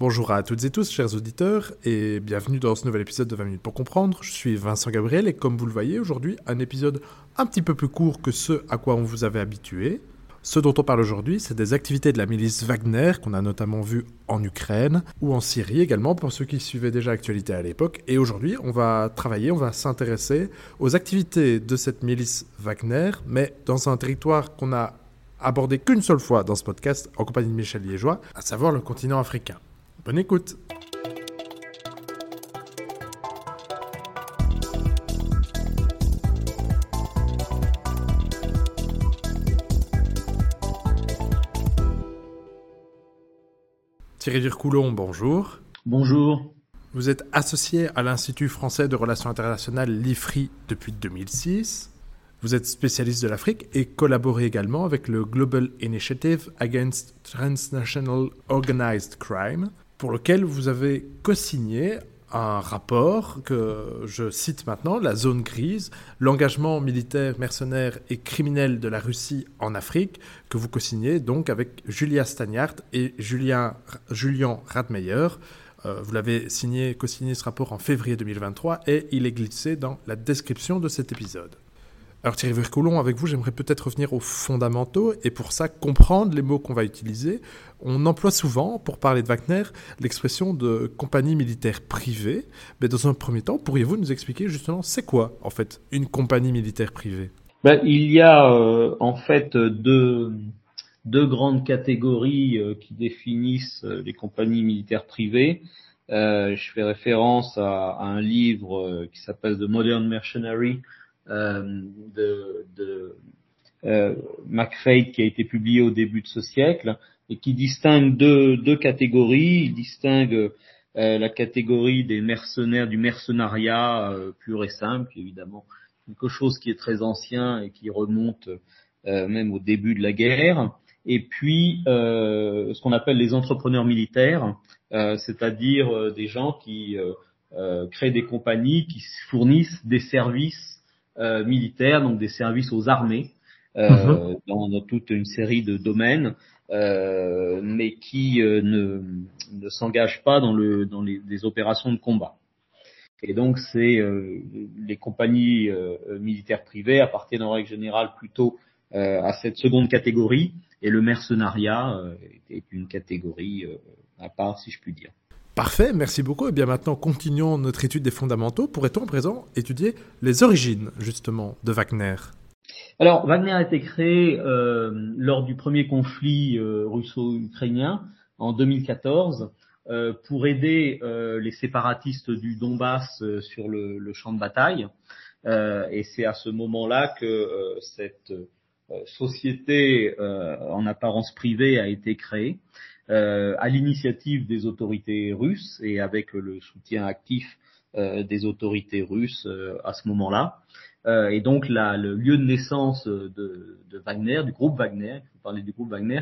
Bonjour à toutes et tous, chers auditeurs, et bienvenue dans ce nouvel épisode de 20 minutes pour comprendre. Je suis Vincent Gabriel et comme vous le voyez aujourd'hui, un épisode un petit peu plus court que ce à quoi on vous avait habitué. Ce dont on parle aujourd'hui, c'est des activités de la milice Wagner qu'on a notamment vu en Ukraine ou en Syrie également pour ceux qui suivaient déjà l'actualité à l'époque. Et aujourd'hui, on va travailler, on va s'intéresser aux activités de cette milice Wagner, mais dans un territoire qu'on a abordé qu'une seule fois dans ce podcast en compagnie de Michel Liégeois, à savoir le continent africain. Bonne écoute Thierry Vircoulon, bonjour. Bonjour. Vous êtes associé à l'Institut français de relations internationales l'IFRI depuis 2006. Vous êtes spécialiste de l'Afrique et collaborez également avec le Global Initiative Against Transnational Organized Crime, pour lequel vous avez co-signé un rapport que je cite maintenant, la zone grise, l'engagement militaire, mercenaire et criminel de la Russie en Afrique, que vous co-signez donc avec Julia Stagnart et Julien Radmeyer. Euh, vous l'avez signé, co-signé ce rapport en février 2023 et il est glissé dans la description de cet épisode. Alors Thierry Vircoulon, avec vous, j'aimerais peut-être revenir aux fondamentaux et pour ça comprendre les mots qu'on va utiliser. On emploie souvent, pour parler de Wagner, l'expression de compagnie militaire privée. Mais dans un premier temps, pourriez-vous nous expliquer justement c'est quoi en fait une compagnie militaire privée? Ben, Il y a euh, en fait deux, deux grandes catégories euh, qui définissent euh, les compagnies militaires privées. je fais référence à, à un livre qui s'appelle The Modern Mercenary de, de euh, qui a été publié au début de ce siècle et qui distingue deux, deux catégories. Il distingue euh, la catégorie des mercenaires, du mercenariat euh, pur et simple, évidemment, quelque chose qui est très ancien et qui remonte euh, même au début de la guerre. Et puis euh, ce qu'on appelle les entrepreneurs militaires, c'est-à-dire des gens qui créent des compagnies, qui fournissent des services euh, militaires, donc des services aux armées, euh, mhm. dans, toute une série de domaines, euh, mais qui ne, ne s'engagent pas dans, le, dans les, opérations de combat. Et donc, c'est les compagnies militaires privées appartiennent en règle générale plutôt à cette seconde catégorie, et le mercenariat est une catégorie à part, si je puis dire. Parfait, merci beaucoup. Et bien maintenant, continuons notre étude des fondamentaux. Pourrait-on à présent étudier les origines, justement, de Wagner? Alors, Wagner a été créé euh, lors du premier conflit euh, russo-ukrainien en 2014 euh, pour aider les séparatistes du Donbass sur le, le, champ de bataille. et c'est à ce moment-là que cette société en apparence privée a été créée. Euh, à l'initiative des autorités russes et avec le soutien actif euh, des autorités russes euh, à ce moment-là. et donc la, le lieu de naissance de, de Wagner, du groupe Wagner, vous parlez du groupe Wagner,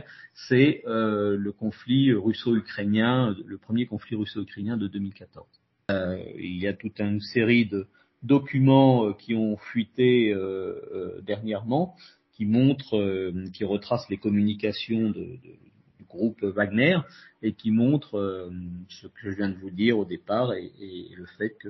c'est le conflit russo-ukrainien, le premier conflit russo-ukrainien de 2014. il y a toute une série de documents qui ont fuité dernièrement, qui montrent, qui retracent les communications de, de, groupe Wagner et qui montre euh, ce que je viens de vous dire au départ et, le fait que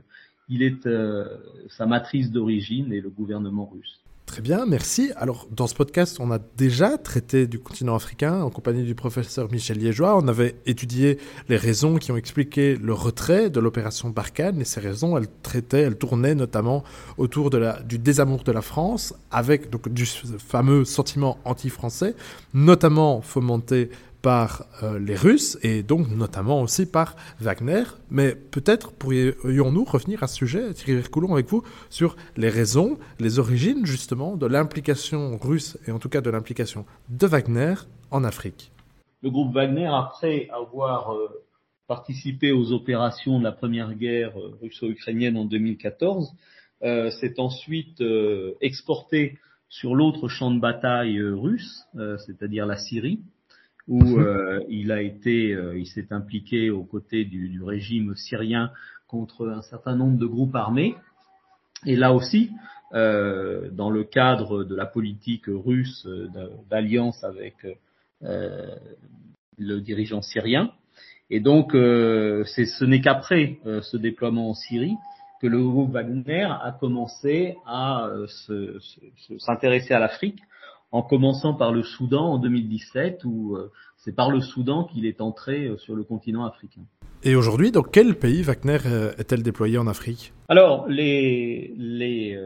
il est euh, sa matrice d'origine et le gouvernement russe. Très bien, merci. Alors, dans ce podcast, on a déjà traité du continent africain en compagnie du professeur Michel Liégeois. On avait étudié les raisons qui ont expliqué le retrait de l'opération Barkhane. Et ces raisons, elles traitaient, elles tournaient notamment autour de la, du désamour de la France, avec donc du fameux sentiment anti-français, notamment fomenté par euh, les Russes et donc notamment aussi par Wagner. Mais peut-être pourrions-nous revenir à ce sujet, Thierry Coulon, avec vous, sur les raisons, les origines justement de l'implication russe et en tout cas de l'implication de Wagner en Afrique. Le groupe Wagner, après avoir euh, participé aux opérations de la première guerre euh, russo-ukrainienne en 2014, s'est ensuite exporté sur l'autre champ de bataille russe, c'est-à-dire la Syrie, où mhm. euh, il a été, euh, il s'est impliqué aux côtés du, du, régime syrien contre un certain nombre de groupes armés. Et là aussi, euh, dans le cadre de la politique russe d'alliance avec le dirigeant syrien, Et donc, ce n'est qu'après ce déploiement en Syrie que le groupe Wagner a commencé à s'intéresser à l'Afrique, en commençant par le Soudan en 2017, où c'est par le Soudan qu'il est entré sur le continent africain. Et aujourd'hui, dans quel pays Wagner est-elle déployée en Afrique? Alors, les, les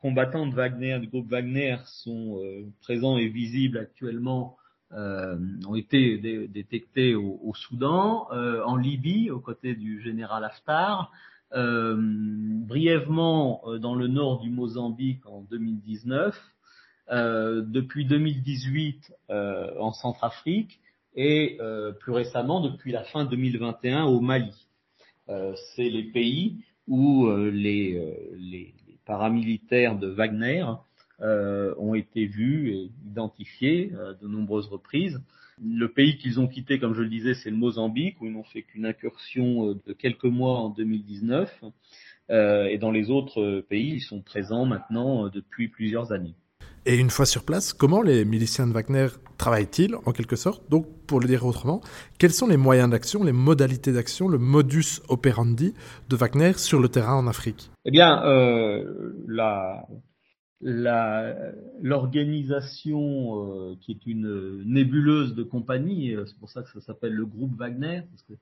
combattants de Wagner, du groupe Wagner, sont euh, présents et visibles actuellement, euh, ont été détectés au, Soudan, euh, en Libye, aux côtés du général Haftar, brièvement dans le nord du Mozambique en 2019, depuis 2018 en Centrafrique et plus récemment depuis la fin 2021 au Mali. C'est les pays où les, les, paramilitaires de Wagner euh, ont été vus et identifiés euh, de nombreuses reprises. Le pays qu'ils ont quitté, comme je le disais, c'est le Mozambique, où ils n'ont fait qu'une incursion euh, de quelques mois en 2019. et dans les autres pays, ils sont présents maintenant depuis plusieurs années. Et une fois sur place, comment les miliciens de Wagner travaillent-ils, en quelque sorte? Donc, pour le dire autrement, quels sont les moyens d'action, les modalités d'action, le modus operandi de Wagner sur le terrain en Afrique? Eh bien, euh, la, l'organisation euh, qui est une nébuleuse de compagnie, euh, c'est pour ça que ça s'appelle le groupe Wagner, parce que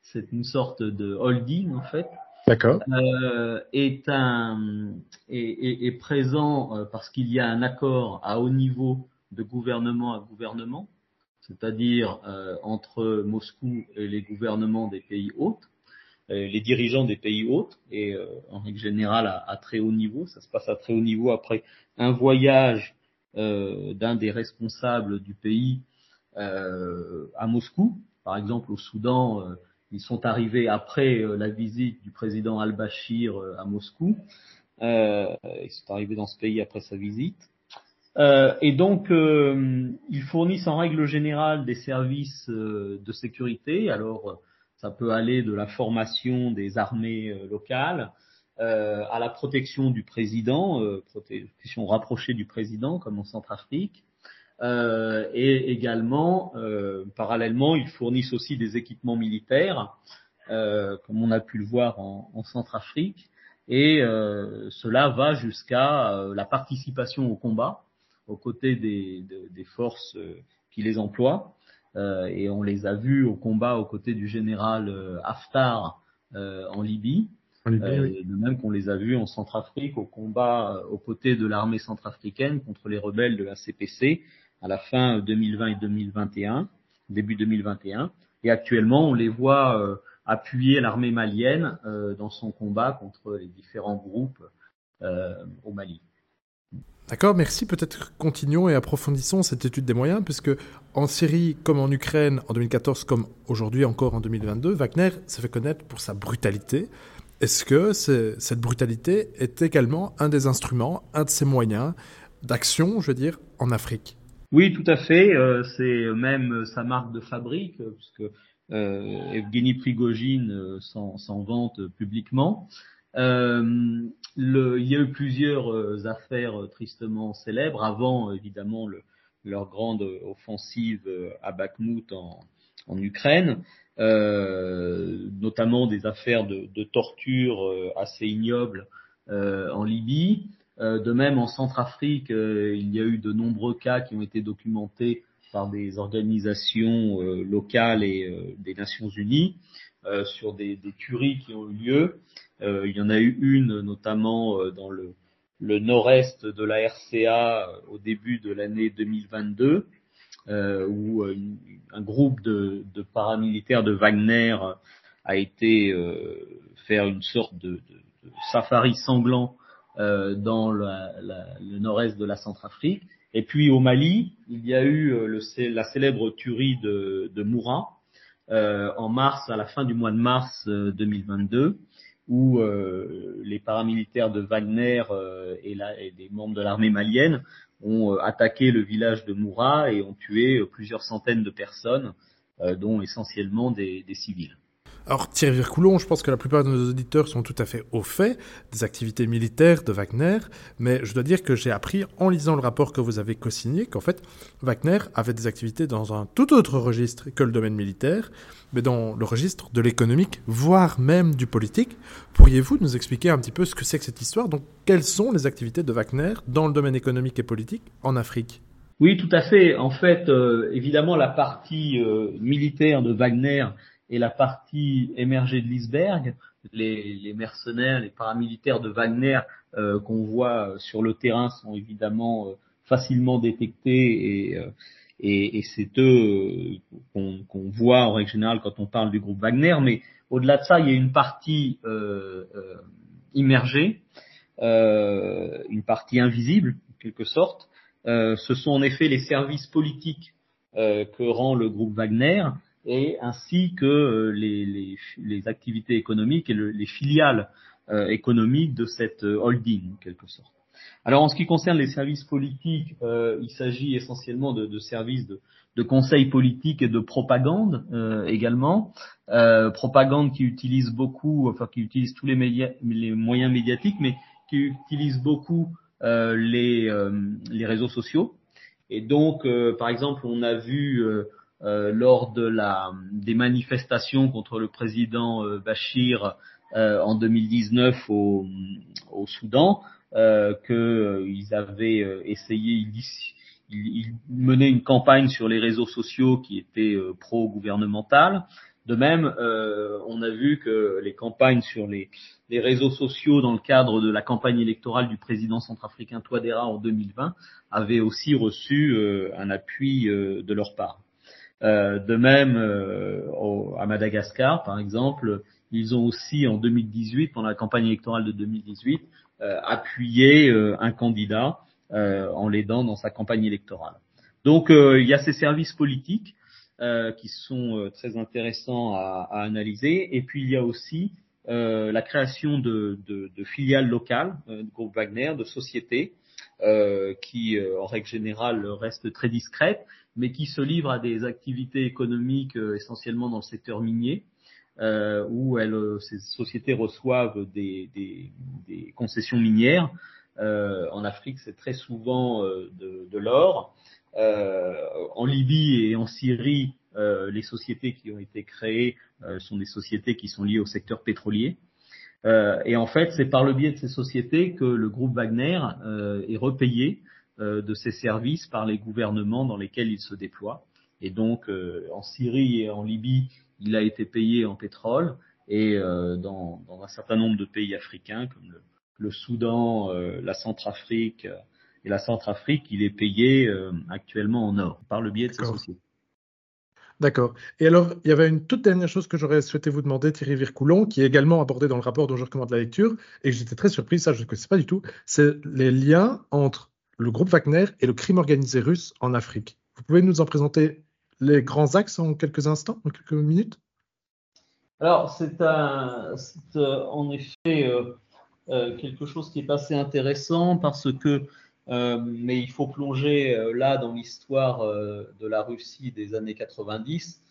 c'est une sorte de holding en fait, D'accord. Euh, est un est, est, présent euh, parce qu'il y a un accord à haut niveau de gouvernement à gouvernement, c'est-à-dire euh, entre Moscou et les gouvernements des pays hôtes, les dirigeants des pays hôtes et en règle générale à, à, très haut niveau. Ça se passe à très haut niveau après un voyage d'un des responsables du pays à Moscou, par exemple au Soudan ils sont arrivés après euh, la visite du président al-Bashir euh, à Moscou. Euh, ils sont arrivés dans ce pays après sa visite. et donc, ils fournissent en règle générale des services de sécurité. Alors, ça peut aller de la formation des armées locales à la protection du président, protection rapprochée du président, comme en Centrafrique, euh, et également, euh, parallèlement, ils fournissent aussi des équipements militaires, euh, comme on a pu le voir en, en Centrafrique, et cela va jusqu'à la participation au combat aux côtés des, des forces qui les emploient. et on les a vus au combat aux côtés du général Haftar en Libye. De même qu'on les a vus en Centrafrique au combat aux côtés de l'armée centrafricaine contre les rebelles de la CPC à la fin 2020 et 2021, début 2021. Et actuellement, on les voit euh, appuyer l'armée malienne euh, dans son combat contre les différents groupes euh, au Mali. D'accord, merci. Peut-être continuons et approfondissons cette étude des moyens, puisque en Syrie, comme en Ukraine, en 2014, comme aujourd'hui encore en 2022, Wagner s'est fait connaître pour sa brutalité. Est-ce que cette brutalité est également un des instruments, un de ses moyens d'action, je veux dire, en Afrique? Oui, tout à fait. Euh, c'est même sa marque de fabrique, puisque euh, Evgeny Prigogine euh, s'en vante publiquement. Euh, le, il y a eu plusieurs euh, affaires tristement célèbres avant, évidemment, le, leur grande offensive à Bakhmut en, en Ukraine, notamment des affaires de, de torture assez ignobles en Libye. Euh, de même, en Centrafrique, euh, il y a eu de nombreux cas qui ont été documentés par des organisations euh, locales et des Nations Unies sur des, tueries qui ont eu lieu. il y en a eu une notamment dans le, nord-est de la RCA au début de l'année 2022, où un groupe de, paramilitaires de Wagner a été faire une sorte de, safari sanglant dans la, le nord-est de la Centrafrique. Et puis au Mali, il y a eu euh, le, la célèbre tuerie de, de Moura euh, en mars, à la fin du mois de mars 2022, où les paramilitaires de Wagner et, la, et des membres de l'armée malienne ont attaqué le village de Moura et ont tué plusieurs centaines de personnes, dont essentiellement des, des civils. Alors Thierry Vircoulon, je pense que la plupart de nos auditeurs sont tout à fait au fait des activités militaires de Wagner, mais je dois dire que j'ai appris en lisant le rapport que vous avez co-signé qu'en fait Wagner avait des activités dans un tout autre registre que le domaine militaire, mais dans le registre de l'économique, voire même du politique. Pourriez-vous nous expliquer un petit peu ce que c'est que cette histoire? Donc quelles sont les activités de Wagner dans le domaine économique et politique en Afrique? Oui, tout à fait. En fait, euh, évidemment, la partie euh, militaire de Wagner et la partie émergée de l'iceberg, les, mercenaires, les paramilitaires de Wagner euh, qu'on voit sur le terrain sont évidemment facilement détectés et, et, c'est eux qu'on voit en règle générale quand on parle du groupe Wagner. Mais au-delà de ça, il y a une partie immergée, une partie invisible en quelque sorte, euh, ce sont en effet les services politiques euh, que rend le groupe Wagner et ainsi que euh, les, les, activités économiques et les filiales économiques de cette holding en quelque sorte. Alors en ce qui concerne les services politiques, il s'agit essentiellement de, de services de, de, conseil politique et de propagande également. propagande qui utilise beaucoup, enfin qui utilise tous les, médias, les moyens médiatiques, mais qui utilise beaucoup euh, les, euh, les réseaux sociaux. Et donc, euh, par exemple, on a vu lors de la, des manifestations contre le président Bachir en 2019 au, au Soudan, euh, qu'ils avaient essayé, ils, menaient une campagne sur les réseaux sociaux qui était pro-gouvernementale. De même, euh, on a vu que les campagnes sur les, réseaux sociaux dans le cadre de la campagne électorale du président centrafricain Touadéra en 2020 avaient aussi reçu euh, un appui euh, de leur part. De même, à Madagascar, par exemple, ils ont aussi en 2018, pendant la campagne électorale de 2018, appuyé un candidat en l'aidant dans sa campagne électorale. Donc, il y a ces services politiques euh, qui sont euh, très intéressants à, à, analyser. Et puis il y a aussi euh, la création de, de, de filiales locales euh, du groupe Wagner, de sociétés qui, en règle générale, restent très discrètes, mais qui se livrent à des activités économiques essentiellement dans le secteur minier. Euh, où ces sociétés reçoivent des, des, des concessions minières. Euh, en Afrique, c'est très souvent de, de l'or. Euh, en Libye et en Syrie, euh, les sociétés qui ont été créées euh, sont des sociétés qui sont liées au secteur pétrolier. Et en fait, c'est par le biais de ces sociétés que le groupe Wagner est repayé de ses services par les gouvernements dans lesquels il se déploie. Et donc, en Syrie et en Libye, il a été payé en pétrole. Et dans, dans, un certain nombre de pays africains, comme le, le Soudan, la Centrafrique, et la Centrafrique, il est payé euh, actuellement en or par le biais de ces sociétés. D'accord. Et alors, il y avait une toute dernière chose que j'aurais souhaité vous demander, Thierry Vircoulon, qui est également abordé dans le rapport dont je recommande la lecture, et j'étais très surpris, ça je ne connaissais pas du tout, c'est les liens entre le groupe Wagner et le crime organisé russe en Afrique. Vous pouvez nous en présenter les grands axes en quelques instants, en quelques minutes? Alors, c'est euh, en effet euh, quelque chose qui est assez intéressant parce que euh, mais il faut plonger euh, là dans l'histoire euh, de la Russie des années 90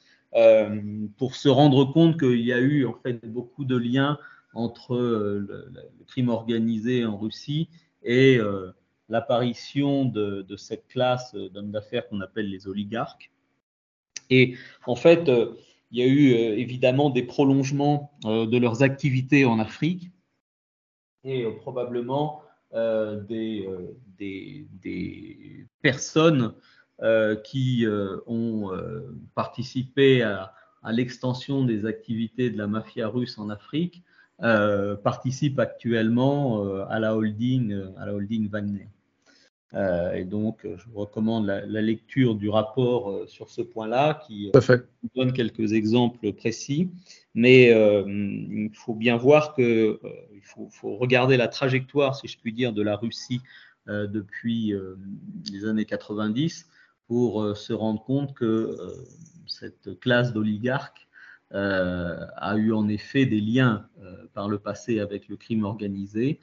pour se rendre compte qu'il y a eu en fait beaucoup de liens entre le, crime organisé en Russie et l'apparition de, de, cette classe d'hommes d'affaires qu'on appelle les oligarques. Et en fait, il y a eu évidemment des prolongements de leurs activités en Afrique et probablement des, euh, des, personnes euh, qui ont participé à, à l'extension des activités de la mafia russe en Afrique participent actuellement à la holding, à la holding Wagner. Euh, et donc, je vous recommande la, la lecture du rapport euh, sur ce point-là qui donne quelques exemples précis. Mais euh, il faut bien voir que il faut, faut, regarder la trajectoire, si je puis dire, de la Russie depuis les années 90 pour se rendre compte que cette classe d'oligarques a eu en effet des liens par le passé avec le crime organisé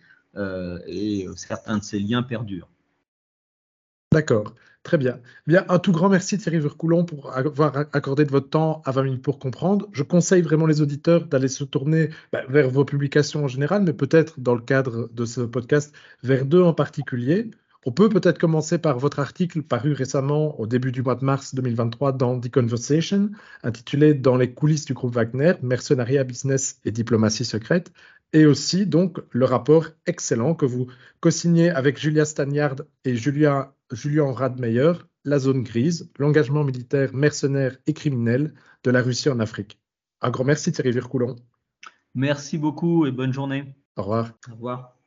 et certains de ces liens perdurent. D'accord, très bien. Bien. Un tout grand merci Thierry Vercoulon pour avoir accordé de votre temps à 20 minutes pour comprendre. Je conseille vraiment les auditeurs d'aller se tourner bah, vers vos publications en général, mais peut-être dans le cadre de ce podcast vers deux en particulier. On peut peut-être commencer par votre article paru récemment au début du mois de mars 2023 dans The Conversation, intitulé Dans les coulisses du groupe Wagner, mercenariat, business et diplomatie secrète, et aussi donc le rapport excellent que vous co-signez avec Julia Stagnard et Julia, Julien Radmeyer, La zone grise, l'engagement militaire mercenaire et criminel de la Russie en Afrique. Un grand merci Thierry Vircoulon. Merci beaucoup et bonne journée. Au revoir. Au revoir.